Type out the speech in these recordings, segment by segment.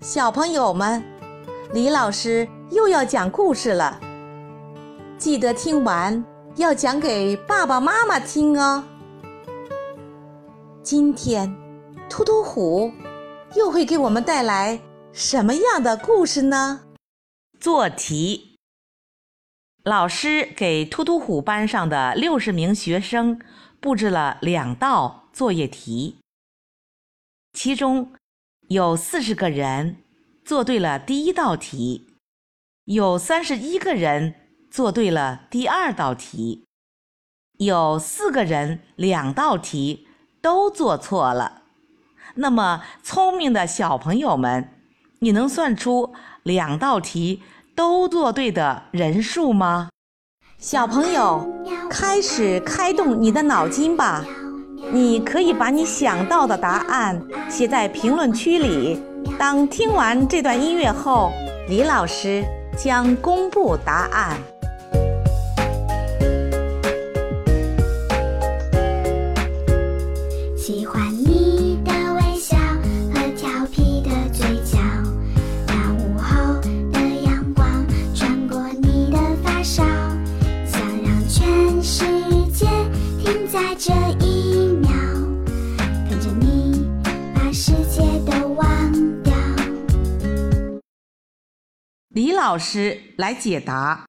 小朋友们，李老师又要讲故事了，记得听完要讲给爸爸妈妈听哦。今天，突突虎又会给我们带来什么样的故事呢？做题，老师给突突虎班上的六十名学生布置了两道作业题，其中。有四十个人做对了第一道题，有三十一个人做对了第二道题，有四个人两道题都做错了。那么，聪明的小朋友们，你能算出两道题都做对的人数吗？小朋友，开始开动你的脑筋吧。你可以把你想到的答案写在评论区里。当听完这段音乐后，李老师将公布答案。喜欢你的微笑和调皮的嘴角，那午后的阳光穿过你的发梢，想让全世界停在这一。李老师来解答：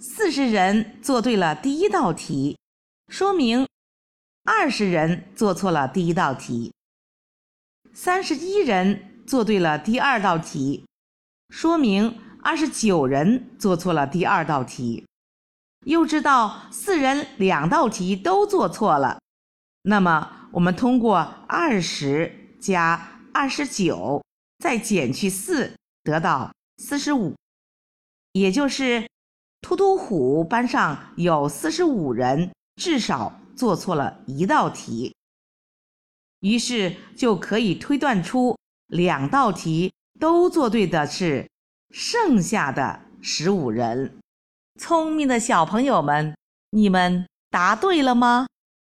四十人做对了第一道题，说明二十人做错了第一道题；三十一人做对了第二道题，说明二十九人做错了第二道题。又知道四人两道题都做错了，那么我们通过二十加二十九，再减去四，得到。四十五，也就是突突虎班上有四十五人至少做错了一道题，于是就可以推断出两道题都做对的是剩下的十五人。聪明的小朋友们，你们答对了吗？